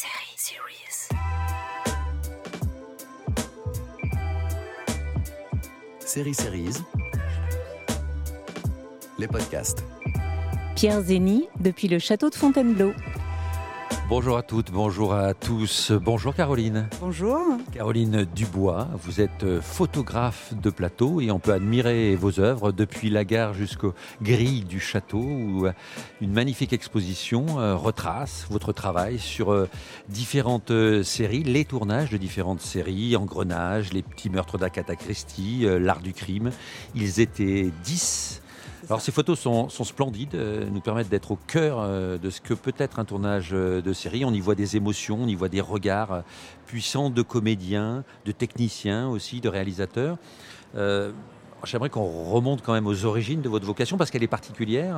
Série Series. Série Series, les podcasts. Pierre Zény, depuis le château de Fontainebleau. Bonjour à toutes, bonjour à tous. Bonjour Caroline. Bonjour. Caroline Dubois, vous êtes euh, photographe de plateau et on peut admirer vos œuvres depuis la gare jusqu'aux grilles du château où euh, une magnifique exposition euh, retrace votre travail sur différentes séries, les tournages de différentes séries, Engrenage, Les petits meurtres d'Agatha Christie, L'art du crime. Ils étaient 10 alors ces photos sont, splendides, euh, nous permettent d'être au cœur euh, de ce que peut être un tournage euh, de série. On y voit des émotions, on y voit des regards puissants de comédiens, de techniciens aussi, de réalisateurs. J'aimerais qu'on remonte quand même aux origines de votre vocation parce qu'elle est particulière,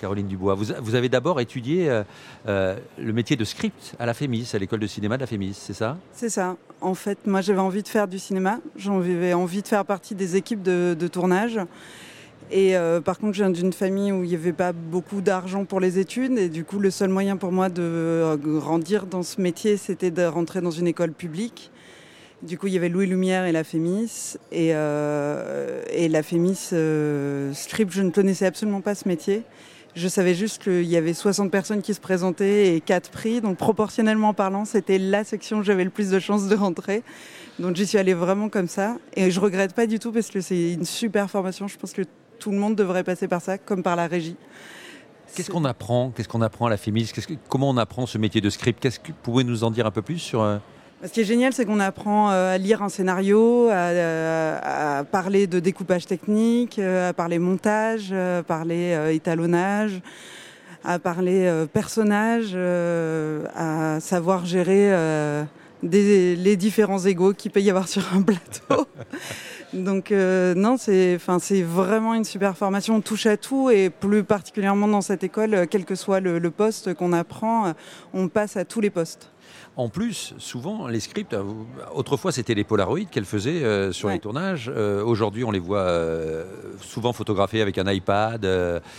Caroline Dubois. Vous, avez d'abord étudié le métier de script à la FEMIS, à l'école de cinéma de la FEMIS, c'est ça? C'est ça. En fait, moi j'avais envie de faire du cinéma, j'avais envie de faire partie des équipes de tournage. Et euh, par contre, je viens d'une famille où il n'y avait pas beaucoup d'argent pour les études. Et du coup, le seul moyen pour moi de euh, grandir dans ce métier, c'était de rentrer dans une école publique. Du coup, il y avait Louis Lumière et la Fémis. Et, euh, la Fémis Script, je ne connaissais absolument pas ce métier. Je savais juste qu'il y avait 60 personnes qui se présentaient et 4 prix. Donc, proportionnellement parlant, c'était la section où j'avais le plus de chances de rentrer. Donc, j'y suis allée vraiment comme ça. Et je regrette pas du tout parce que c'est une super formation. Je pense que tout le monde devrait passer par ça, comme par la régie. Qu'est-ce qu'on apprend Qu'est-ce qu'on apprend à la FEMIS Comment on apprend ce métier de script Qu'est-ce que vous pouvez nous en dire un peu plus sur euh, ce qui est génial, c'est qu'on apprend euh, à lire un scénario, à, parler de découpage technique, euh, à parler montage, à parler étalonnage, à parler personnage, à savoir gérer les différents égaux qu'il peut y avoir sur un plateau. Donc euh, non, c'est enfin c'est vraiment une super formation. On touche à tout et plus particulièrement dans cette école, euh, quel que soit le, poste qu'on apprend, euh, on passe à tous les postes. En plus, souvent, les scripts, autrefois c'était les Polaroids qu'elle faisait sur les tournages. Aujourd'hui, on les voit souvent photographiés avec un iPad.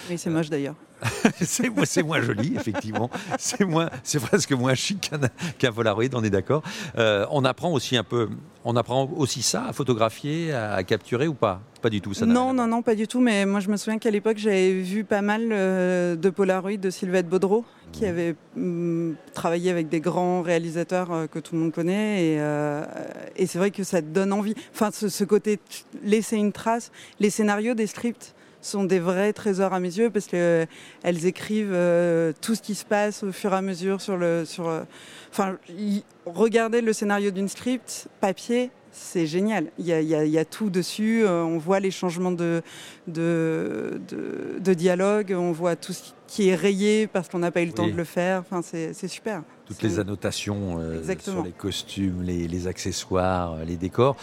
oui, c'est moche d'ailleurs. c'est moins joli, effectivement. C'est moins, c'est presque moins chic qu'un Polaroid, on est d'accord. Euh, on apprend aussi un peu, on apprend aussi ça à photographier, à, capturer ou pas? Pas du tout, ça. Non, non, non, pas du tout. Mais moi, je me souviens qu'à l'époque, j'avais vu pas mal euh, de Polaroid de Sylvette Baudreau, qui mmh. avait mm, travaillé avec des grands réalisateurs euh, que tout le monde connaît. Et, et c'est vrai que ça donne envie. Enfin, ce, ce côté laisser une trace, les scénarios des scripts sont des vrais trésors à mes yeux parce qu'elles écrivent euh, tout ce qui se passe au fur et à mesure sur le. Sur, euh, enfin, regardez le scénario d'une script, papier, c'est génial. Il y, a, il, y a, tout dessus. Euh, on voit les changements de, de, de, dialogue, on voit tout ce qui est rayé parce qu'on n'a pas eu le temps de le faire. Enfin, c'est super. Toutes les annotations sur les costumes, les, les, accessoires, les décors.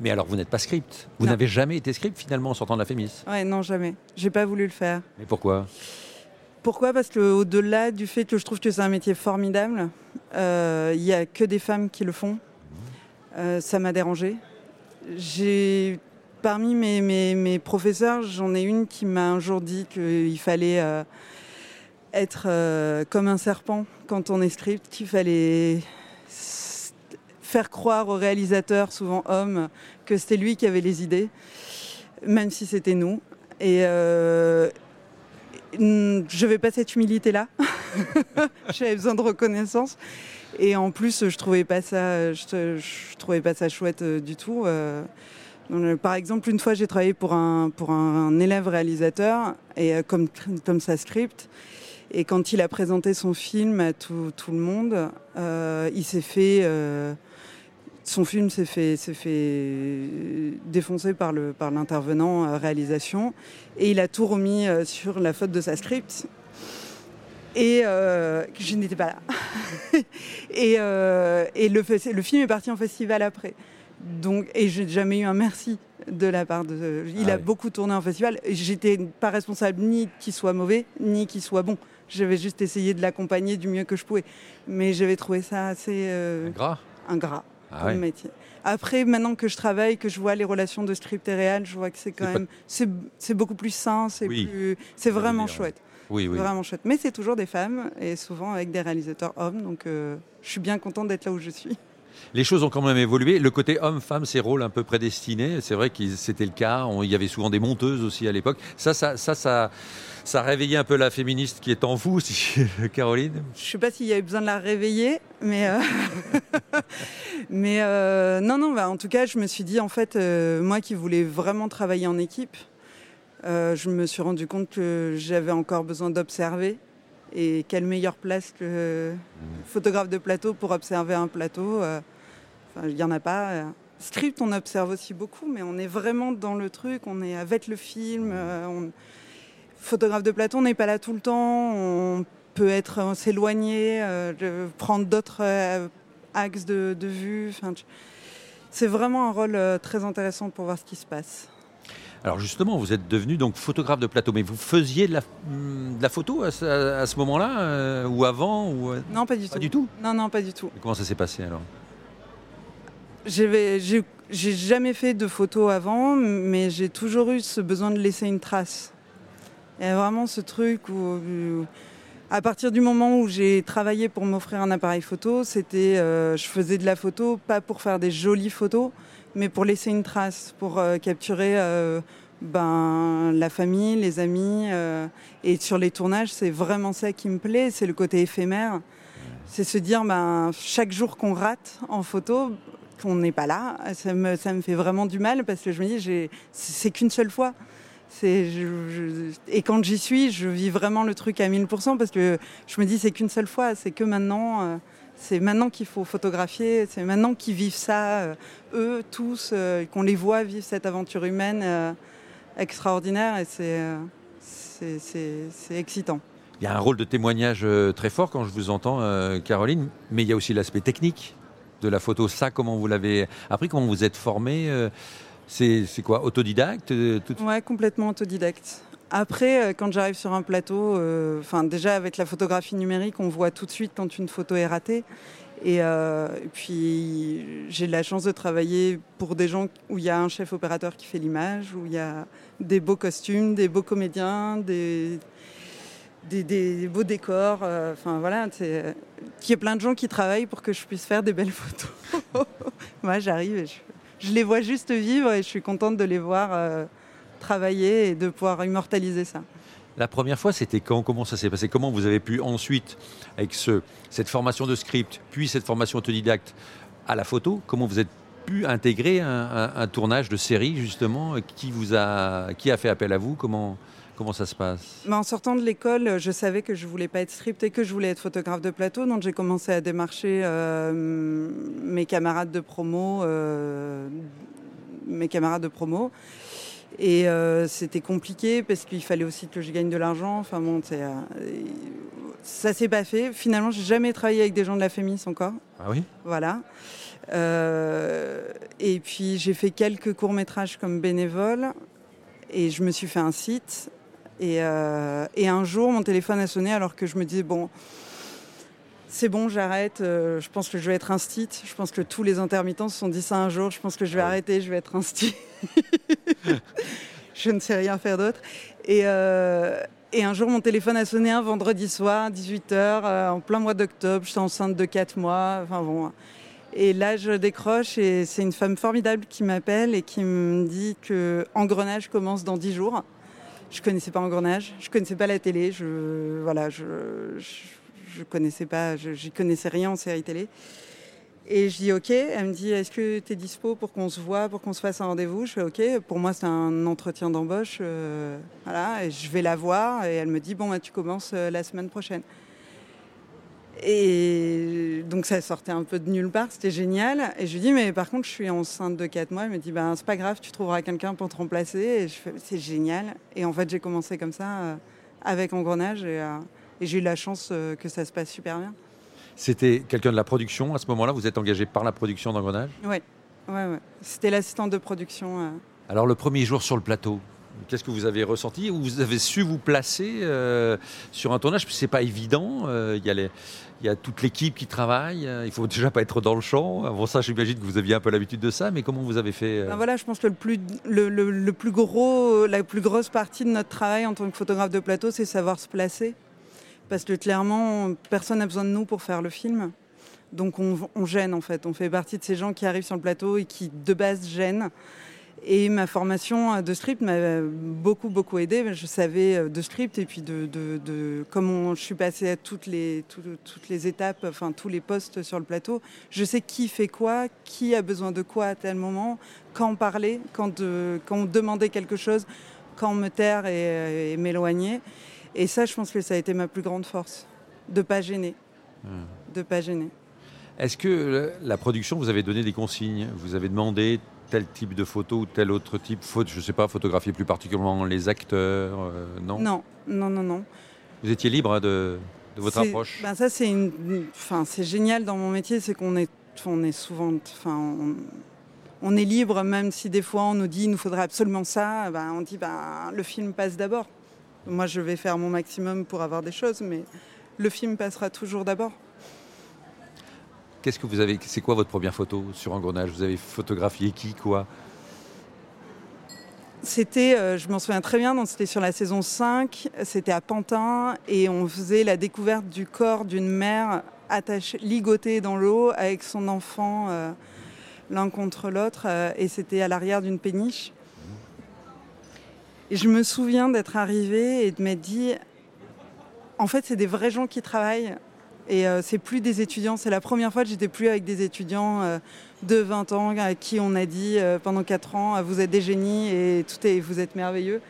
Mais alors, vous n'êtes pas script. Vous n'avez jamais été script finalement en sortant de la Fémis Ouais, non, jamais. J'ai pas voulu le faire. Mais pourquoi? Pourquoi? Parce que au-delà du fait que je trouve que c'est un métier formidable, euh, il n'y a que des femmes qui le font. Euh, ça m'a dérangé. J'ai parmi mes, mes, professeurs, j'en ai une qui m'a un jour dit qu'il fallait euh, être comme un serpent quand on est script, qu'il fallait faire croire aux réalisateurs, souvent hommes, que c'était lui qui avait les idées, même si c'était nous. Et euh, je vais pas cette humilité-là. J'avais besoin de reconnaissance. Et en plus, je trouvais pas ça, je, trouvais pas ça chouette euh, du tout. Euh. par exemple, une fois, j'ai travaillé pour un, élève réalisateur et comme, comme ça script. Et quand il a présenté son film à tout le monde, il s'est fait son film s'est fait, fait défoncer par, l'intervenant à réalisation et il a tout remis euh, sur la faute de sa script. Et euh, je n'étais pas là. et, euh, et le, le, film est parti en festival après. Donc, et j'ai jamais eu un merci de la part de. Il ah a beaucoup tourné en festival. J'étais pas responsable ni qu'il soit mauvais, ni qu'il soit bon. J'avais juste essayé de l'accompagner du mieux que je pouvais. Mais j'avais trouvé ça assez. ingrat. Ingrat. Ah métier. Après, maintenant que je travaille, que je vois les relations de script et réel, je vois que c'est quand même, c'est beaucoup plus sain, c'est c'est vraiment chouette. Oui, oui. Vraiment chouette. Mais c'est toujours des femmes et souvent avec des réalisateurs hommes. Donc euh, je suis bien contente d'être là où je suis. Les choses ont quand même évolué. Le côté homme-femme, ces rôles un peu prédestinés, c'est vrai que c'était le cas. On- il y avait souvent des monteuses aussi à l'époque. Ça, ça, ça, ça, ça a réveillé un peu la féministe qui est en vous, Caroline. Je sais pas s'il y avait besoin de la réveiller, mais euh, mais euh, non non. Bah, en tout cas, je me suis dit en fait, euh, moi qui voulais vraiment travailler en équipe, je me suis rendu compte que j'avais encore besoin d'observer. Et quelle meilleure place que photographe de plateau pour observer un plateau Il n'y en a pas. Script, on observe aussi beaucoup, mais on est vraiment dans le truc, on est avec le film. Photographe de plateau, on n'est pas là tout le temps, on peut être euh, s'éloigner, euh, prendre d'autres euh, axes de, de vue. Enfin, c'est vraiment un rôle très intéressant pour voir ce qui se passe. Alors justement, vous êtes devenu donc photographe de plateau, mais vous faisiez de la, de la photo à ce, à ce moment-là, euh, ou avant, ou euh, Non, pas du pas tout. du tout? Non, non, pas du tout. Comment ça s'est passé alors? J'ai jamais fait de photos avant, mais j'ai toujours eu ce besoin de laisser une trace. Il y a vraiment ce truc où, où- à partir du moment où j'ai travaillé pour m'offrir un appareil photo, c'était, euh, je faisais de la photo pas pour faire des jolies photos, mais pour laisser une trace, pour euh, capturer euh, ben, la famille, les amis. euh, et sur les tournages, c'est vraiment ça qui me plaît, c'est le côté éphémère. C'est se dire, ben, chaque jour qu'on rate en photo, qu'on n'est pas là, ça me, ça me fait vraiment du mal parce que je me dis, j'ai- c'est qu'une seule fois. Et quand j'y suis, je vis vraiment le truc à 1000% parce que je me dis, c'est qu'une seule fois, c'est que maintenant. euh, c'est maintenant qu'il faut photographier, c'est maintenant qu'ils vivent ça, euh, eux tous, euh, qu'on les voit vivre cette aventure humaine extraordinaire et c'est, excitant. Il y a un rôle de témoignage très fort quand je vous entends, Caroline, mais il y a aussi l'aspect technique de la photo. Ça, comment vous l'avez appris, comment vous êtes formé C'est quoi, autodidacte euh, tout- Ouais, complètement autodidacte. Après, euh, quand j'arrive sur un plateau, euh, déjà avec la photographie numérique, on voit tout de suite quand une photo est ratée. Et, euh, puis j'ai la chance de travailler pour des gens où il y a un chef opérateur qui fait l'image, où il y a des beaux costumes, des beaux comédiens, des, beaux décors. euh, Enfin voilà, c'est qu'il y a plein de gens qui travaillent pour que je puisse faire des belles photos. Moi, j'arrive et je, je les vois juste vivre et je suis contente de les voir euh, travailler et de pouvoir immortaliser ça. La première fois, c'était quand? Comment ça s'est passé? Comment vous avez pu ensuite, avec ce, cette formation de script, puis cette formation autodidacte à la photo, comment vous êtes pu intégrer un, un- un tournage de série, justement Qui vous a, qui a fait appel à vous? Comment, comment ça se passe? Mais en sortant de l'école, je savais que je voulais pas être script et que je voulais être photographe de plateau, donc j'ai commencé à démarcher euh, mes camarades de promo, euh, mes camarades de promo. Et euh, c'était compliqué parce qu'il fallait aussi que je gagne de l'argent. Enfin bon, euh, ça s'est pas fait. Finalement, j'ai jamais travaillé avec des gens de la Fémis encore. Ah oui? Voilà. Euh, et puis j'ai fait quelques courts métrages comme bénévole et je me suis fait un site. Et, euh, et un jour, mon téléphone a sonné alors que je me disais bon, c'est bon, j'arrête. euh, je pense que je vais être un site. Je pense que tous les intermittents se sont dit ça un jour. Je pense que je vais Ouais. arrêter. Je vais être un site. je ne sais rien faire d'autre. Et, euh, et un jour, mon téléphone a sonné un vendredi soir, 18h, en plein mois d'octobre. J'étais enceinte de 4 mois. Enfin bon. Et là, je décroche et c'est une femme formidable qui m'appelle et qui me dit que Engrenage commence dans 10 jours. Je connaissais pas Engrenage, je connaissais pas la télé, je voilà, je je, connaissais pas, j'y connaissais rien en série télé. Et je dis OK, elle me dit est-ce que tu es dispo pour qu'on se voit, pour qu'on se fasse un rendez-vous? Je fais OK, pour moi c'est un entretien d'embauche euh, voilà, et je vais la voir et elle me dit bon bah, tu commences euh, la semaine prochaine. Et donc ça sortait un peu de nulle part, c'était génial. Et je lui dis, mais par contre, je suis enceinte de 4 mois. Elle me dit, ben, c'est pas grave, tu trouveras quelqu'un pour te remplacer. Et je fais, c'est génial. Et en fait, j'ai commencé comme ça, euh, avec Engrenage. Et, euh, et j'ai eu la chance euh, que ça se passe super bien. C'était quelqu'un de la production à ce moment-là? Vous êtes engagé par la production d'Engrenage? Ouais, ouais, ouais. C'était l'assistante de production. Alors le premier jour sur le plateau, Qu'est-ce que vous avez ressenti Vous avez su vous placer euh, sur un tournage? C'est pas évident. euh, Il y a toute l'équipe qui travaille. euh, Il faut déjà pas être dans le champ. Bon, ça, j'imagine que vous aviez un peu l'habitude de ça. Mais comment vous avez fait Ben voilà, je pense que le plus gros, la plus grosse partie de notre travail en tant que photographe de plateau, c'est savoir se placer. Parce que clairement, personne n'a besoin de nous pour faire le film. Donc on, on gêne en fait. On fait partie de ces gens qui arrivent sur le plateau et qui de base gênent. Et ma formation de script m'a beaucoup beaucoup aidé. Je savais euh, de script et puis de, de, de comment je suis passée à toutes les, tout- toutes les étapes, enfin tous les postes sur le plateau. Je sais qui fait quoi, qui a besoin de quoi à tel moment, quand parler, quand, euh, quand demander quelque chose, quand me taire et, et m'éloigner. Et ça, je pense que ça a été ma plus grande force, de pas gêner, de pas gêner. Est-ce que la production vous avez donné des consignes? Vous avez demandé tel type de photo ou tel autre type faute, je sais pas, photographier plus particulièrement les acteurs euh, Non? Non, non, non, non. Vous étiez libre hein, de, de votre approche? ben ça, c'est une, enfin, génial dans mon métier, c'est qu'on est, on est souvent, enfin, on, on est libre, même si des fois on nous dit il nous faudrait absolument ça. Ben, on dit ben, le film passe d'abord. Moi, je vais faire mon maximum pour avoir des choses, mais le film passera toujours d'abord. Qu'est-ce que vous avez C'est quoi votre première photo sur Engrenage? Vous avez photographié qui, quoi? C'était, euh, je m'en souviens très bien, c'était sur la saison 5, c'était à Pantin, et on faisait la découverte du corps d'une mère ligotée dans l'eau avec son enfant euh, l'un contre l'autre, euh, et c'était à l'arrière d'une péniche. Et je me souviens d'être arrivée et de m'être dit, en fait, c'est des vrais gens qui travaillent, et euh, c'est plus des étudiants. C'est la première fois que j'étais plus avec des étudiants euh, de 20 ans à qui on a dit euh, pendant 4 ans vous êtes des génies et tout est, vous êtes merveilleux.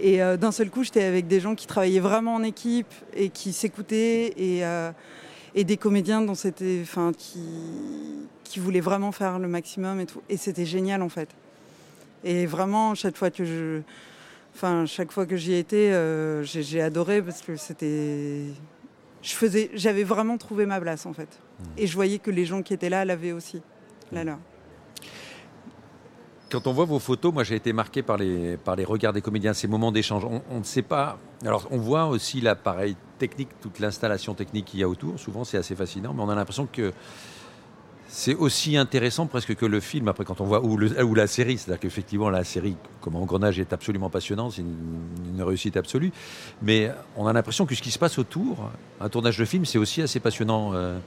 Et d'un seul coup, j'étais avec des gens qui travaillaient vraiment en équipe et qui s'écoutaient et, des comédiens dont c'était, qui, qui voulaient vraiment faire le maximum et tout. Et c'était génial en fait. Et vraiment, chaque fois que je, enfin, chaque fois que j'y étais, euh, j'ai adoré parce que c'était, je faisais, j'avais vraiment trouvé ma place en fait. Et je voyais que les gens qui étaient là l'avaient aussi. Là, là. Quand on voit vos photos, moi j'ai été marqué par les, par les regards des comédiens, ces moments d'échange. On on ne sait pas. Alors on voit aussi l'appareil technique, toute l'installation technique qu'il y a autour. Souvent c'est assez fascinant, mais on a l'impression que c'est aussi intéressant presque que le film. Après, quand on voit ou, le- ou la série, c'est-à-dire qu'effectivement la série, comme Engrenage, est absolument passionnante, c'est une, une réussite absolue. Mais on a l'impression que ce qui se passe autour, un tournage de film, c'est aussi assez passionnant. Euh,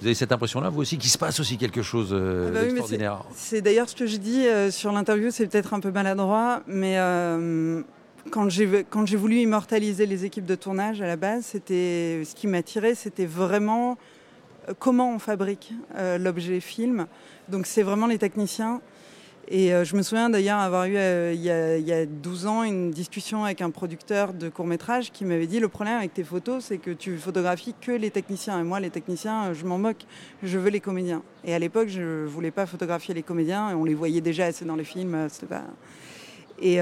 Vous avez cette impression-là, vous aussi, qu'il se passe aussi quelque chose euh, Ah bah oui, d'extraordinaire? C'est d'ailleurs ce que je dis euh, sur l'interview, c'est peut-être un peu maladroit, mais euh, quand j'ai voulu immortaliser les équipes de tournage à la base, c'était ce qui m'attirait, c'était vraiment comment on fabrique euh, l'objet film. Donc c'est vraiment les techniciens. Et euh, je me souviens d'ailleurs avoir eu euh, il, y a, il y a 12 ans une discussion avec un producteur de court métrage qui m'avait dit le problème avec tes photos c'est que tu photographies que les techniciens et moi les techniciens je m'en moque, je veux les comédiens. Et à l'époque je voulais pas photographier les comédiens on les voyait déjà assez dans les films. Pas... Et,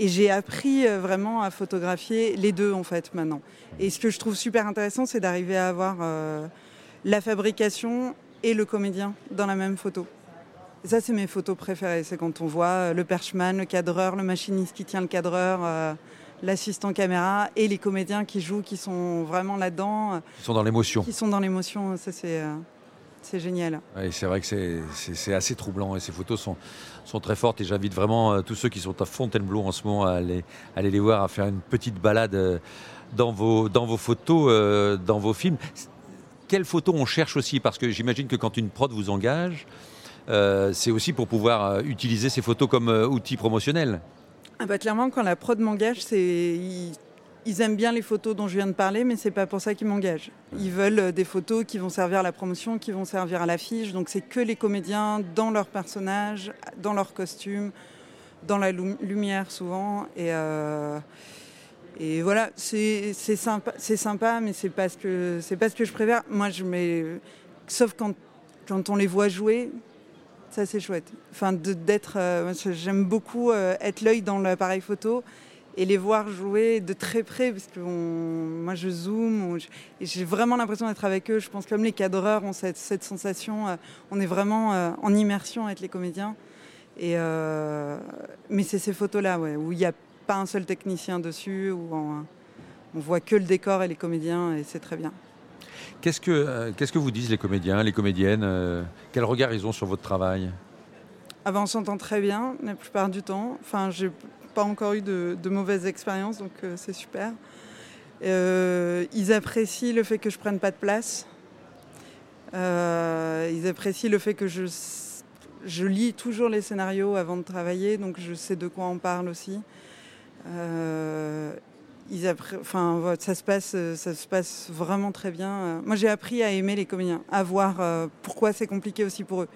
et j'ai appris euh, vraiment à photographier les deux en fait maintenant. Et ce que je trouve super intéressant c'est d'arriver à avoir euh, la fabrication et le comédien dans la même photo. Et ça, c'est mes photos préférées. C'est quand on voit euh, le perchman, le cadreur, le machiniste qui tient le cadreur, euh, l'assistant caméra et les comédiens qui jouent, qui sont vraiment là-dedans, Ils sont dans l'émotion. qui sont dans l'émotion. Ça, c'est c'est génial. Ouais, c'est vrai que c'est- assez troublant et ces photos sont, sont très fortes et j'invite vraiment euh, tous ceux qui sont à Fontainebleau en ce moment à aller, aller les voir, à faire une petite balade euh, dans vos, dans vos photos, euh, dans vos films. Quelles photos on cherche aussi? Parce que j'imagine que quand une prod vous engage, c'est aussi pour pouvoir utiliser ces photos comme outil promotionnel. Ah bah, clairement, quand la prod m'engage, c'est ils, aiment bien les photos dont je viens de parler, mais c'est pas pour ça qu'ils m'engagent. Ils veulent euh, des photos qui vont servir à la promotion, qui vont servir à l'affiche. Donc c'est que les comédiens dans leur personnage, dans leur costume, dans la lu- lumière souvent. Et, euh, et voilà, c'est sympa, mais c'est pas ce que c'est pas ce que je préfère. Moi, je mets, sauf quand quand on les voit jouer, ça c'est chouette. Enfin, d'être, euh, j'aime beaucoup euh, être l'œil dans l'appareil photo et les voir jouer de très près parce que on- moi je zoome j'ai vraiment l'impression d'être avec eux. Je pense comme les cadreurs ont cette, cette sensation, euh, on est vraiment euh, en immersion avec les comédiens Et, euh, mais c'est ces photos-là, ouais, où il n'y a pas un seul technicien dessus, où on, on voit que le décor et les comédiens, et c'est très bien. Qu'est-ce que, qu'est-ce que vous disent les comédiens, les comédiennes Quel regard ils ont sur votre travail? Avant, on s'entend très bien la plupart du temps. Enfin, j'ai pas encore eu de, de mauvaises expériences, donc euh, c'est super. Euh, ils apprécient le fait que je prenne pas de place. Euh, ils apprécient le fait que je, lis toujours les scénarios avant de travailler, donc je sais de quoi on parle aussi. Ça, se passe, vraiment très bien. Moi, j'ai appris à aimer les comédiens, à voir pourquoi c'est compliqué aussi pour eux.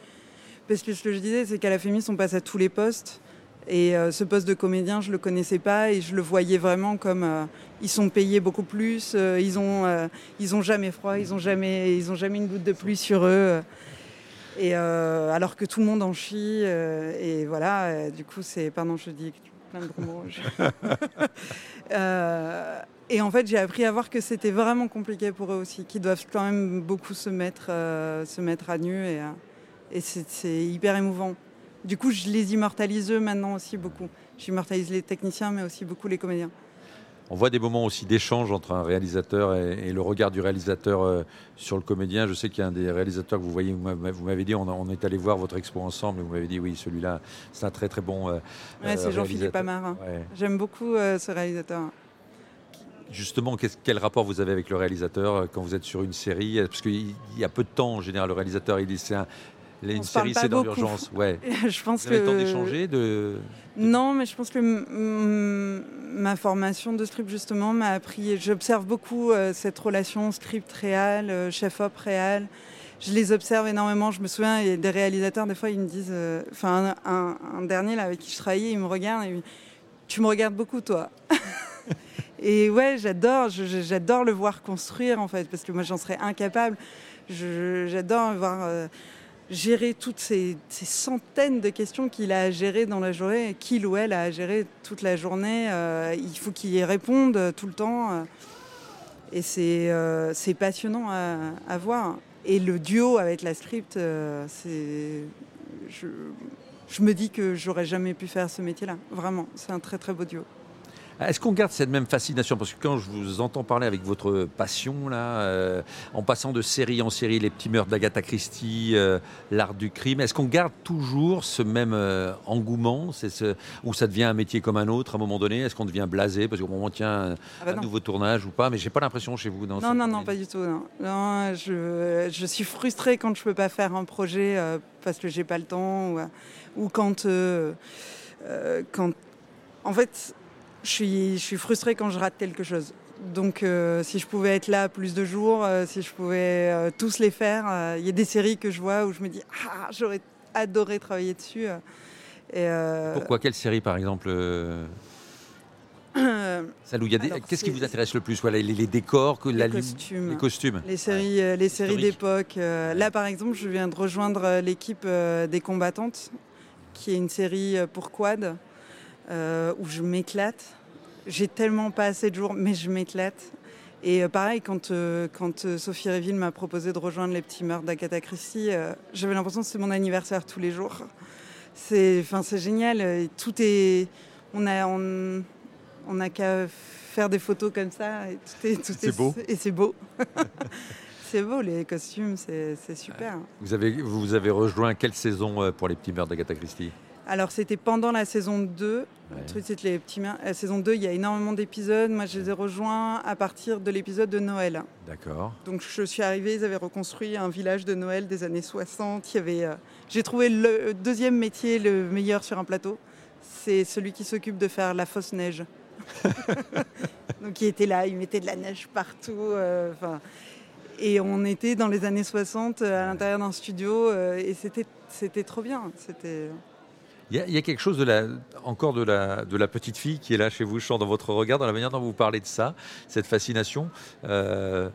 Parce que ce que je disais, c'est qu'à la Fémis, on passe à tous les postes. Et euh, ce poste de comédien, je le connaissais pas et je le voyais vraiment comme euh, ils sont payés beaucoup plus, euh, ils ont euh, ils ont jamais froid, ils ont jamais ont jamais une goutte de pluie sur eux. et alors que tout le monde en chie et voilà, du coup c'est pardon, je dis plein de gros mots. et en fait, j'ai appris à voir que c'était vraiment compliqué pour eux aussi, qu'ils doivent quand même beaucoup se mettre se mettre à nu et c'est hyper émouvant. Du coup, je les immortalise eux maintenant aussi beaucoup. J'immortalise les techniciens, mais aussi beaucoup les comédiens. On voit des moments aussi d'échange entre un réalisateur et, et le regard du réalisateur euh, sur le comédien. Je sais qu'il y a un des réalisateurs que vous voyez, vous m'avez- dit, on, est allé voir votre expo ensemble, et vous m'avez dit, oui, celui-là, c'est un très très bon. euh, Ouais, euh, c'est Jean-Philippe. Ouais. J'aime beaucoup euh, ce réalisateur. Justement, quel rapport vous avez avec le réalisateur quand vous êtes sur une série? Parce qu'il il y a peu de temps, en général, le réalisateur, il dit, c'est un- une série, c'est dans l'urgence. Ouais. je pense Vous avez que le temps d'échanger de... Non, mais je pense que ma formation de script justement m'a appris. J'observe beaucoup euh, cette relation script réal, euh, chef op réal. Je les observe énormément. Je me souviens, des réalisateurs des fois ils me disent, euh, enfin un, un- un dernier là avec qui je travaillais, il me regarde et il me dit, tu me regardes beaucoup toi. et ouais, j'adore, j'adore le voir construire en fait, parce que moi j'en serais incapable. J'adore voir. euh, gérer toutes ces, centaines de questions qu'il a à gérer dans la journée, qu'il ou elle a à gérer toute la journée. euh, il faut qu'il y réponde tout le temps. et c'est euh, passionnant à, voir. Et le duo avec la script, euh. Je, je me dis que j'aurais jamais pu faire ce métier-là. Vraiment, c'est un très très beau duo. Est-ce qu'on garde cette même fascination? Parce que quand je vous entends parler avec votre passion, là, euh, en passant de série en série, les petits meurtres d'Agatha Christie, euh, l'art du crime, est-ce qu'on garde toujours ce même euh, engouement? C'est ce, Ou ça devient un métier comme un autre à un moment donné? Est-ce qu'on devient blasé? Parce qu'au moment, tiens, Ah bah un non. nouveau tournage ou pas? Mais j'ai pas l'impression chez vous. Non, non, non, pas du tout. Non. Non, je, je suis frustrée quand je peux pas faire un projet parce que j'ai pas le temps ou, ou quand, quand. En fait, je suis, je suis frustrée quand je rate quelque chose. Donc, euh, si je pouvais être là plus de jours, euh, si je pouvais euh, tous les faire, il y a des séries que je vois où je me dis ah j'aurais adoré travailler dessus. Et, Pourquoi? Quelle série, par exemple Qu'est-ce qui vous intéresse le plus? Voilà, les, les décors, que Les costumes. les costumes. Les séries, les séries d'époque. là, par exemple, je viens de rejoindre l'équipe des combattantes, qui est une série pour quad, euh, où je m'éclate. J'ai tellement pas assez de jours, mais je m'éclate. Et euh, pareil, quand, euh, quand Sophie Réville m'a proposé de rejoindre les petits meurtres d'Agatha Christie, euh, j'avais l'impression que c'était mon anniversaire tous les jours. C'est, c'est génial. Tout est, on a, on, on a qu'à faire des photos comme ça et tout est, tout C'est est- beau. Et c'est beau. c'est beau les costumes, c'est, c'est super. Vous avez, vous avez rejoint quelle saison pour les petits meurtres d'Agatha Christie? Alors c'était pendant la saison 2. Ouais. Les petits mer- la saison 2, il y a énormément d'épisodes. Moi, je les ai rejoints à partir de l'épisode de Noël. D'accord. Donc je suis arrivée, ils avaient reconstruit un village de Noël des années 60. Il y avait, euh, j'ai trouvé le deuxième métier le meilleur sur un plateau. C'est celui qui s'occupe de faire la fausse neige. Donc il était là, il mettait de la neige partout. euh, et on était dans les années 60 euh, à l'intérieur d'un studio euh, et c'était, c'était trop bien. C'était... Il y, a, quelque chose de la, encore de la, de la petite fille qui est là chez vous, je sens dans votre regard, dans la manière dont vous parlez de ça, cette fascination. Euh,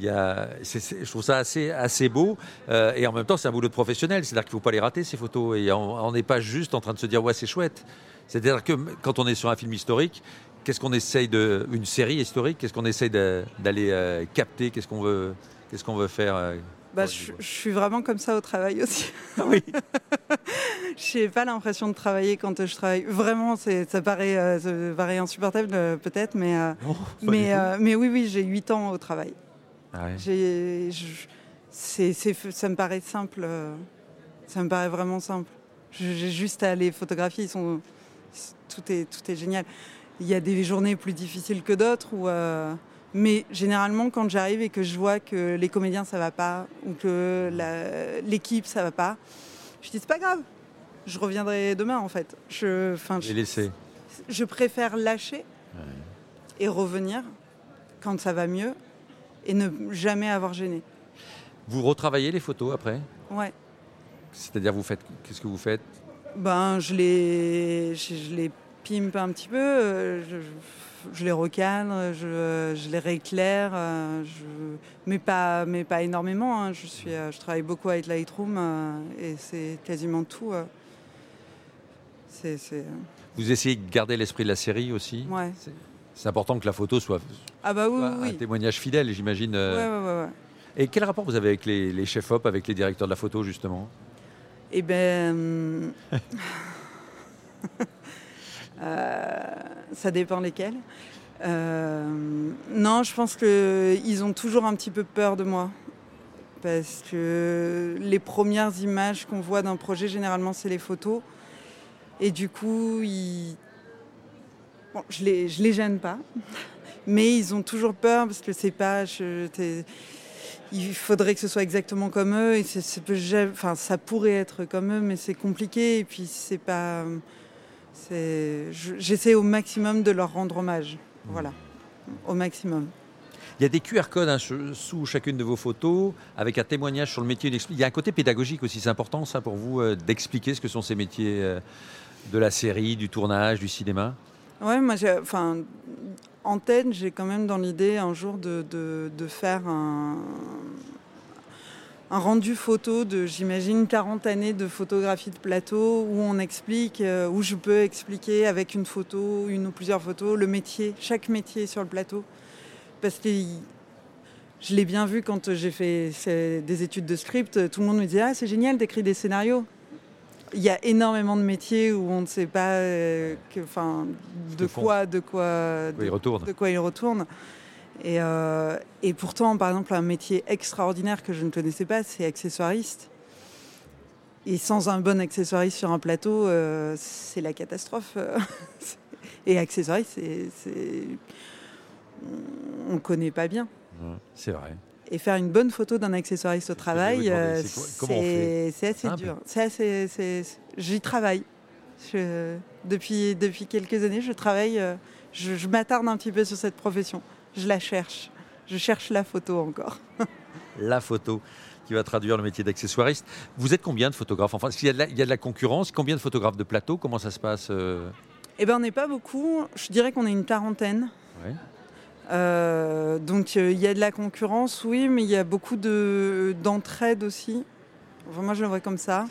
y a, je trouve ça assez, assez beau. Euh, et en même temps, c'est un boulot de professionnel. C'est-à-dire qu'il ne faut pas les rater, ces photos. Et on n'est pas juste en train de se dire, ouais, c'est chouette. C'est-à-dire que quand on est sur un film historique, qu'est-ce qu'on essaye de. Une série historique, qu'est-ce qu'on essaye d'aller euh, capter Qu'est-ce qu'on veut, qu'est-ce qu'on veut faire Bah, je, suis vraiment comme ça au travail aussi. Ah oui. j'ai pas l'impression de travailler quand je travaille. Vraiment, ça, paraît, euh, ça paraît insupportable euh, peut-être, mais, euh, Non, mais, euh, mais oui, oui, j'ai 8 ans au travail. Ah ouais. Ça me paraît simple. ça me paraît vraiment simple. J'ai juste à les photographier. Ils sont, tout, est, tout est génial. Il y a des journées plus difficiles que d'autres. Où, mais généralement, quand j'arrive et que je vois que les comédiens, ça va pas, ou que l'équipe, ça va pas, je dis c'est pas grave. Je reviendrai demain, en fait. Je, J'ai je, laissé. je préfère lâcher et revenir quand ça va mieux et ne jamais avoir gêné. Vous retravaillez les photos après? Ouais. C'est-à-dire, vous faites qu'est-ce que vous faites? Ben, je les, je, je les pimpe un petit peu, euh, je, je- les recadre, je, je les rééclaire, euh, je, mais, pas, mais pas énormément. hein. Je, suis, euh, je travaille beaucoup avec Lightroom euh, et c'est quasiment tout. Vous essayez de garder l'esprit de la série aussi? Ouais. C'est- important que la photo soit Ah bah oui, soit oui, un témoignage fidèle, j'imagine. Ouais, ouais. Et quel rapport vous avez avec les, les chefs-op, avec les directeurs de la photo, justement? Eh ben. euh, ça dépend lesquels. Euh, non, je pense qu'ils ont toujours un petit peu peur de moi. Parce que les premières images qu'on voit d'un projet, généralement, c'est les photos. Et du coup, bon, je les, je les gêne pas. Mais ils ont toujours peur parce que c'est pas. il faudrait que ce soit exactement comme eux enfin, ça pourrait être comme eux, mais c'est compliqué et puis c'est pas. J'essaie au maximum de leur rendre hommage. Voilà, au maximum. Il y a des QR codes hein, sous chacune de vos photos, avec un témoignage sur le métier. Il y a un côté pédagogique aussi. C'est important, ça, pour vous, euh, d'expliquer ce que sont ces métiers euh, de la série, du tournage, du cinéma? Ouais, moi, j'ai, enfin, en tête, j'ai quand même dans l'idée un jour de, de, de faire un, un rendu photo de, j'imagine, 40 années de photographie de plateau où on explique, euh, où je peux expliquer avec une photo, une ou plusieurs photos, le métier, chaque métier sur le plateau. Parce que il- je l'ai bien vu quand j'ai fait des études de script, tout le monde me disait Ah, c'est génial d'écrire des scénarios. Il y a énormément de métiers où on ne sait pas euh, que, enfin, de quoi, de quoi, de, retourne. de quoi ils retournent. Et, euh, et pourtant, par exemple, un métier extraordinaire que je ne connaissais pas, c'est accessoiriste. Et sans un bon accessoiriste sur un plateau, euh, c'est la catastrophe. Et accessoiriste, c'est, on ne connaît pas bien. C'est vrai. Et faire une bonne photo d'un accessoiriste au travail, euh, c'est assez Simple. dur. C'est j'y travaille. Je- depuis, depuis quelques années, je travaille, je, je m'attarde un petit peu sur cette profession. Je la cherche. Je cherche la photo encore. La photo qui va traduire le métier d'accessoiriste. Vous êtes combien de photographes? Enfin, s'il y a de la, il y a de la concurrence, combien de photographes de plateau? Comment ça se passe euh? Eh ben, on n'est pas beaucoup. Je dirais qu'on est une quarantaine. Ouais. Euh, donc euh, il y a de la concurrence, oui, mais il y a beaucoup de, d'entraide aussi. Enfin, moi, je le vois comme ça.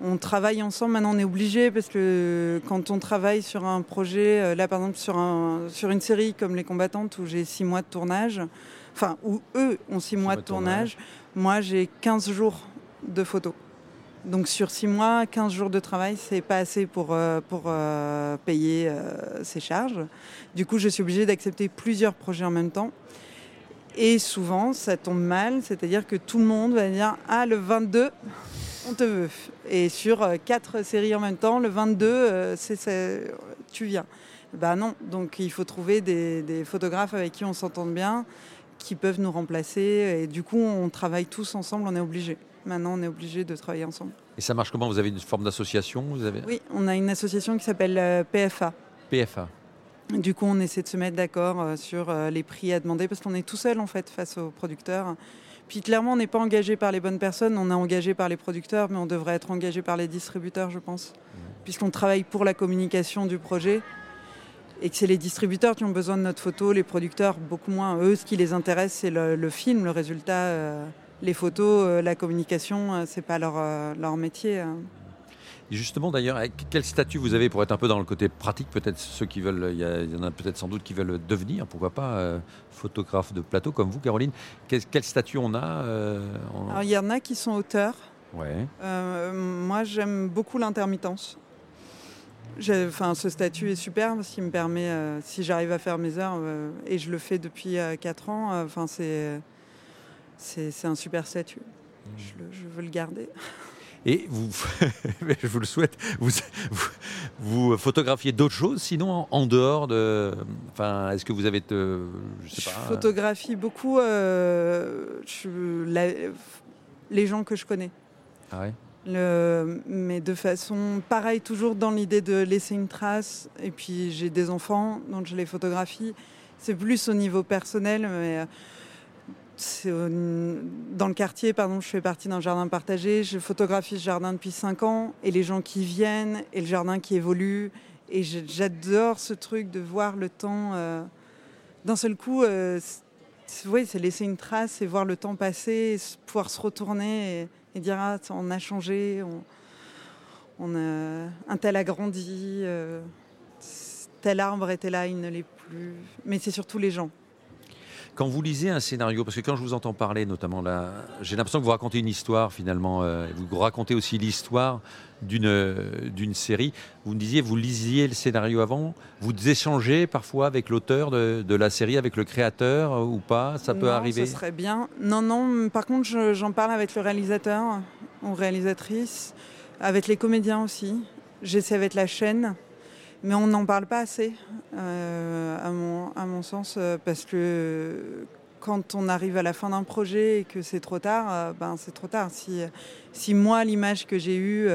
On travaille ensemble. Maintenant, on est obligé parce que quand on travaille sur un projet, euh, là par exemple sur, un, sur une série comme Les Combattantes où j'ai six mois de tournage, enfin où eux ont six mois de tournage, moi j'ai 15 jours de photos. Donc sur six mois, 15 jours de travail, c'est pas assez pour, euh, pour euh, payer euh, ses charges. Du coup, je suis obligée d'accepter plusieurs projets en même temps. Et souvent, ça tombe mal, c'est-à-dire que tout le monde va dire Ah, le 22, on te veut. Et sur euh, quatre séries en même temps, le 22, euh, tu viens. Ben non, donc il faut trouver des, des photographes avec qui on s'entende bien, qui peuvent nous remplacer. Et du coup, on travaille tous ensemble, on est obligé. Maintenant, on est obligé de travailler ensemble. Et ça marche comment? Vous avez une forme d'association? Vous avez Oui, on a une association qui s'appelle euh, PFA. PFA. Du coup, on essaie de se mettre d'accord sur les prix à demander parce qu'on est tout seul en fait face aux producteurs. Puis clairement, on n'est pas engagé par les bonnes personnes, on est engagé par les producteurs, mais on devrait être engagé par les distributeurs, je pense, puisqu'on travaille pour la communication du projet et que c'est les distributeurs qui ont besoin de notre photo, les producteurs beaucoup moins. Eux, ce qui les intéresse, c'est le, le film, le résultat. euh, les photos, euh, la communication, euh, c'est pas leur, euh, leur métier. Justement, d'ailleurs, quel statut vous avez pour être un peu dans le côté pratique Peut-être ceux qui veulent, il y, en a peut-être sans doute qui veulent devenir, pourquoi pas, euh, photographe de plateau comme vous, Caroline. Quel, quel statut on a euh, Alors, il y en a qui sont auteurs. Ouais. Euh, moi, j'aime beaucoup l'intermittence. Enfin, ce statut est super parce qu'il me permet, euh, si j'arrive à faire mes heures, et je le fais depuis 4 ans, enfin, c'est, c'est, un super statut. Je, le- je veux le garder. Et vous, je vous le souhaite, vous, vous, vous photographiez d'autres choses sinon en, en dehors de. Enfin, est-ce que vous avez. je sais Je pas. photographie beaucoup euh, je- la- les gens que je connais. Ah ouais? Le- mais de façon pareil, toujours dans l'idée de laisser une trace. Et puis j'ai des enfants, donc je les photographie. C'est plus au niveau personnel, mais euh, dans le quartier, pardon, je fais partie d'un jardin partagé. Je photographie ce jardin depuis 5 ans et les gens qui viennent et le jardin qui évolue. Et j'adore ce truc de voir le temps euh, d'un seul coup. euh, c'est- laisser une trace et voir le temps passer, et pouvoir se retourner et, dire ah, on a changé, on, a, un tel a grandi, euh, tel arbre était là, il ne l'est plus. Mais c'est surtout les gens. Quand vous lisez un scénario, parce que quand je vous entends parler, notamment là, j'ai l'impression que vous racontez une histoire finalement. euh, vous racontez aussi l'histoire d'une euh, d'une série. Vous me disiez, vous lisiez le scénario avant, vous échangez parfois avec l'auteur de, de la série, avec le créateur euh, ou pas? Ça peut Non, arriver? Ce serait bien. Non, non. Par contre, je- j'en parle avec le réalisateur ou réalisatrice, avec les comédiens aussi. J'essaie avec la chaîne, mais on n'en parle pas assez, euh, à, mon, à mon sens, euh, parce que quand on arrive à la fin d'un projet et que c'est trop tard, euh, ben c'est trop tard. Si, si moi, l'image que j'ai eue,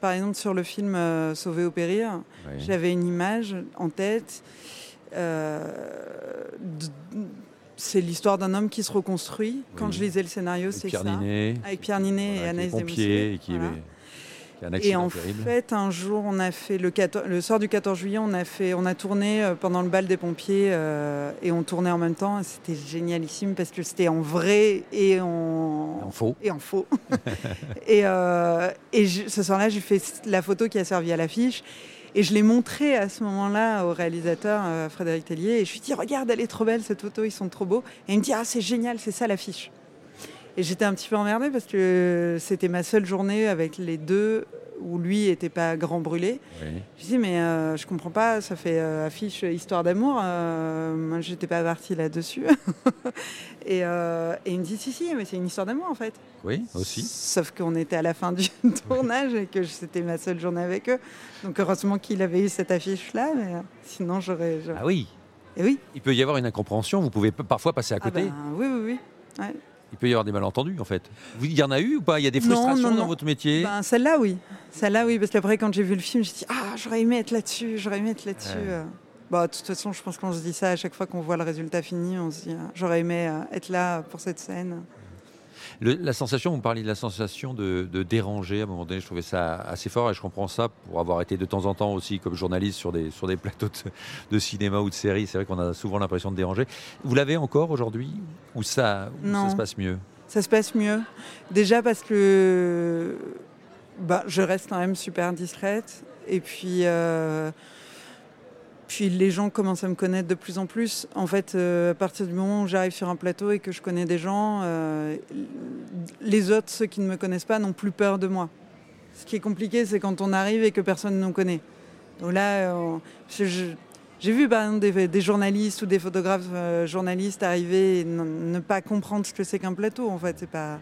par exemple sur le film Sauver au périr, j'avais une image en tête. euh, c'est l'histoire d'un homme qui se reconstruit. Quand Oui. je lisais le scénario, c'est ça. Ninet, Avec Pierre Ninet voilà, et Anaïs et qui, Voilà. Un Et en terrible. fait, un jour, on a fait le, 14 le soir du 14 juillet, on a fait, on a tourné euh, pendant le bal des pompiers euh, et on tournait en même temps. C'était génialissime parce que c'était en vrai et en, En faux. et en faux. et euh, et je- ce soir-là, j'ai fait la photo qui a servi à l'affiche. Et je l'ai montrée à ce moment-là au réalisateur euh, Frédéric Tellier. Et je lui ai dit Regarde, elle est trop belle cette photo, ils sont trop beaux. Et il me dit Ah, c'est génial, c'est ça l'affiche. Et j'étais un petit peu emmerdée parce que c'était ma seule journée avec les deux où lui était pas grand brûlé. Oui. Je dis mais euh, je comprends pas, ça fait euh, affiche histoire d'amour. euh, moi j'étais pas partie là-dessus. et, euh, et il me dit si si mais c'est une histoire d'amour en fait. Oui, aussi. Sauf qu'on était à la fin du tournage et que c'était ma seule journée avec eux. Donc heureusement qu'il avait eu cette affiche là, mais euh, sinon j'aurais. Ah oui. Et oui. Il peut y avoir une incompréhension. Vous pouvez parfois passer à Ah côté. ben, oui oui oui. Ouais. Il peut y avoir des malentendus en fait. Vous- Il y en a eu ou pas? Il y a des Non, frustrations non, dans votre métier? Ben, celle-là, oui. Celle-là, oui, parce qu'après, quand j'ai vu le film, j'ai dit Ah, j'aurais aimé être là-dessus, j'aurais aimé être là-dessus. Ouais. euh. Bah, de toute façon, je pense qu'on se dit ça à chaque fois qu'on voit le résultat fini. On se dit Ah, J'aurais aimé euh, être là pour cette scène. Le- la sensation, vous parliez de la sensation de, de déranger à un moment donné, je trouvais ça assez fort et je comprends ça pour avoir été de temps en temps aussi comme journaliste sur des, sur des plateaux de, de cinéma ou de séries. C'est vrai qu'on a souvent l'impression de déranger. Vous l'avez encore aujourd'hui ou ça, se passe mieux? Ça se passe mieux. Déjà parce que bah, je reste quand même super discrète. Et puis, euh, puis les gens commencent à me connaître de plus en plus. En fait, euh, à partir du moment où j'arrive sur un plateau et que je connais des gens, euh, les autres, ceux qui ne me connaissent pas, n'ont plus peur de moi. Ce qui est compliqué, c'est quand on arrive et que personne ne nous connaît. Donc là, euh, je- je- j'ai vu par exemple des, des journalistes ou des photographes euh, journalistes arriver et ne, ne pas comprendre ce que c'est qu'un plateau. En fait, c'est pas.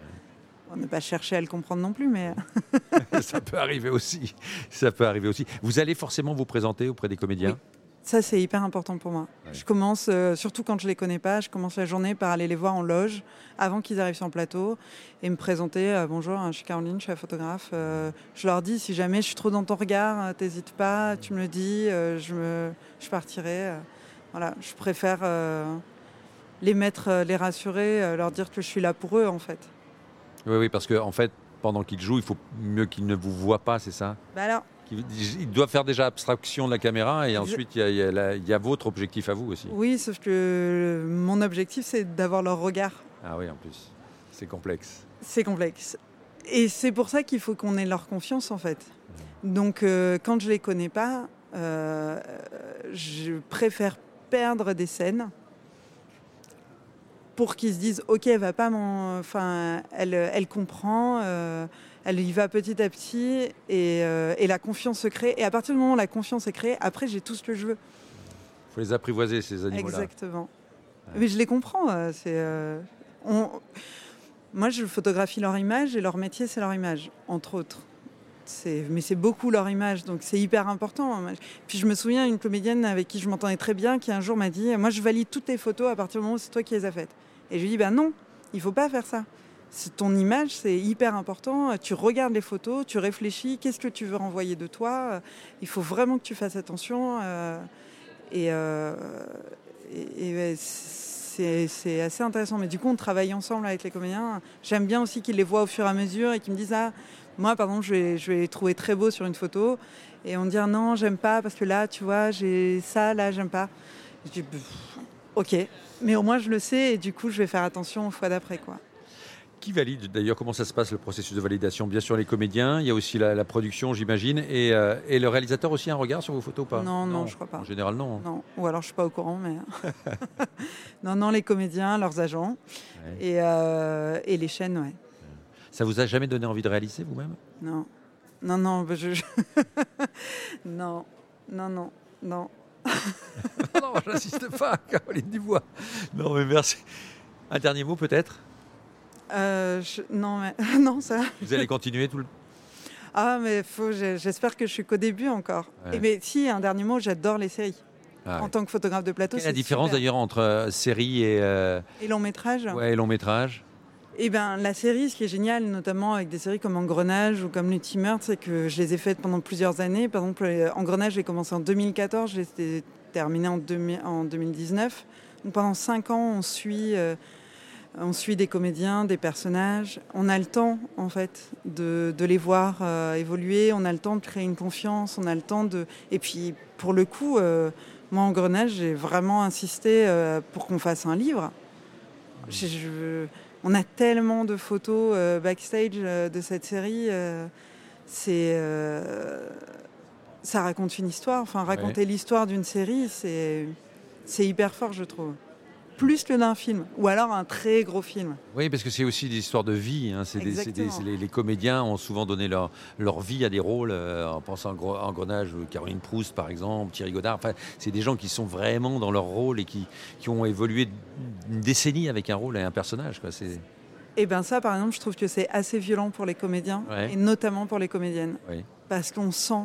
On n'a pas cherché à le comprendre non plus, mais Ça peut arriver aussi. Ça peut arriver aussi. Vous allez forcément vous présenter auprès des comédiens? Ça c'est hyper important pour moi. Ouais. Je commence, euh, surtout quand je les connais pas, je commence la journée par aller les voir en loge avant qu'ils arrivent sur le plateau et me présenter. euh, bonjour, je suis Caroline, je suis la photographe. Euh, je leur dis si jamais je suis trop dans ton regard, t'hésites pas, tu me le dis, je me, je partirai. voilà, je préfère les mettre, les rassurer, leur dire que je suis là pour eux en fait. Oui, oui, parce qu'en en fait, pendant qu'ils jouent, il faut mieux qu'ils ne vous voient pas, c'est ça? Bah alors, Ils doivent faire déjà abstraction de la caméra et ensuite il y a- il y, a la- il y a votre objectif à vous aussi. oui, sauf que mon objectif c'est d'avoir leur regard. Ah oui, en plus. C'est complexe. C'est complexe. Et c'est pour ça qu'il faut qu'on ait leur confiance en fait. Donc euh, quand je les connais pas, euh, je préfère perdre des scènes pour qu'ils se disent ok elle va pas m'en- enfin elle, elle comprend euh, elle y va petit à petit et, euh, et la confiance se crée. Et à partir du moment où la confiance est créée après j'ai tout ce que je veux. Il faut les apprivoiser, ces animaux-là. exactement. Ouais. mais je les comprends euh, c'est euh, on- moi je photographie leur image et leur métier c'est leur image entre autres. C'est mais c'est beaucoup leur image donc c'est hyper important puis je me souviens une comédienne avec qui je m'entendais très bien qui un jour m'a dit moi je valide toutes tes photos à partir du moment où c'est toi qui les as faites et je lui dis bah non il faut pas faire ça ton image c'est hyper important tu regardes les photos tu réfléchis qu'est-ce que tu veux renvoyer de toi il faut vraiment que tu fasses attention euh, et, euh, c'est assez intéressant mais du coup on travaille ensemble avec les comédiens j'aime bien aussi qu'ils les voient au fur et à mesure et qu'ils me disent ah moi, par exemple, je vais, je trouver très beaux sur une photo et on me dit ah non, j'aime pas parce que là, tu vois, j'ai ça, là, j'aime pas. Je dis ok, mais au moins je le sais et du coup, je vais faire attention aux fois d'après, quoi. Qui valide d'ailleurs Comment ça se passe le processus de validation? Bien sûr les comédiens, il y a aussi la, la production j'imagine, et, euh, et le réalisateur aussi a un regard sur vos photos pas? Non, non, je crois pas. En général non. Non, ou alors je suis pas au courant, mais non, non, les comédiens, leurs agents Ouais. et, euh, et les chaînes, ouais. Ça vous a jamais donné envie de réaliser vous-même? Non, non, non, bah, je- non, non, non, non. Non, j'insiste pas, Caroline Dubois. Non mais merci. Un dernier mot peut-être? Euh, je- non, mais non, ça. Vous allez continuer tout le... Ah, mais faut, j'ai- j'espère que je suis qu'au début encore. Ouais. Et mais si, un dernier mot, j'adore les séries. Ah, ouais. En tant que photographe de plateau, Quelle est la différence super. d'ailleurs entre euh, série et, euh, Et long métrage? Ouais, et long métrage Eh ben, la série, ce qui est génial, notamment avec des séries comme Engrenage ou comme Teamer, c'est que je les ai faites pendant plusieurs années. Par exemple, euh, Engrenage, j'ai commencé en 2014, je l'ai terminé en, 2000 en 2019. Donc, pendant cinq ans, on suit, euh, on suit des comédiens, des personnages. On a le temps, en fait, de, de les voir euh, évoluer. On a le temps de créer une confiance. On a le temps de. Et puis, pour le coup, euh, moi, Engrenage, j'ai vraiment insisté euh, pour qu'on fasse un livre. Je- je- on a tellement de photos backstage de cette série. c'est, ça raconte une histoire. Enfin, raconter l'histoire d'une série, c'est hyper fort, je trouve. Plus que d'un film, ou alors un très gros film. Oui, parce que c'est aussi des histoires de vie. hein. C'est des- c'est des- Exactement. c'est les, les comédiens ont souvent donné leur, leur vie à des rôles, euh, en pensant à Engrenage, Caroline Proust par exemple, Thierry Godard. Enfin, c'est des gens qui sont vraiment dans leur rôle et qui, qui ont évolué une décennie avec un rôle et un personnage. Quoi. C'est, Et bien ça, par exemple, je trouve que c'est assez violent pour les comédiens, Ouais. et notamment pour les comédiennes. oui. Parce qu'on sent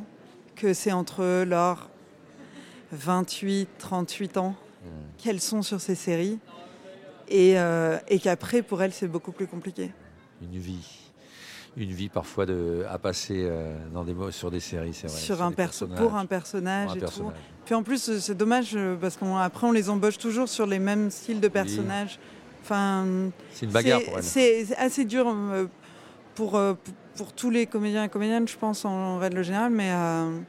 que c'est entre leurs 28, 38 ans qu'elles sont sur ces séries. Et, euh, et qu'après, pour elles, c'est beaucoup plus compliqué. Une vie. Une vie parfois de, à passer euh, dans des, sur des séries, c'est vrai. sur un perso pour un personnage pour un et personnage. tout. Puis en plus, c'est dommage euh, parce qu'après, on les embauche toujours sur les mêmes styles de personnages. Enfin, C'est une bagarre pour. C'est assez dur pour, pour, pour tous les comédiens et comédiennes, je pense, en règle générale, mais, euh,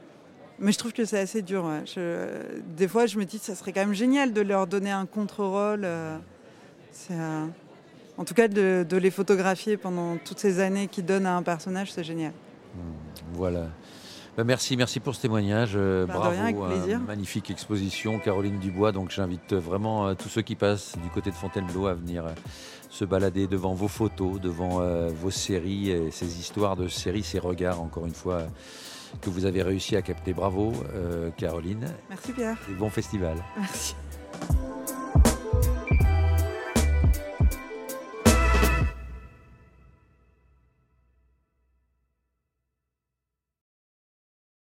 mais je trouve que c'est assez dur. ouais. Je- des fois, je me dis que ça serait quand même génial de leur donner un contre-rôle. euh, euh, en tout cas, de, de les photographier pendant toutes ces années qu'ils donnent à un personnage, c'est génial. Voilà. Ben, merci, merci pour ce témoignage. euh, Bah, bravo, rien, avec plaisir. magnifique exposition, Caroline Dubois. Donc j'invite vraiment tous ceux qui passent du côté de Fontainebleau à venir se balader devant vos photos, devant vos séries, et ces histoires de séries, ces regards, encore une fois, que vous avez réussi à capter. Bravo, euh, Caroline. Merci, Pierre. Bon festival. Merci.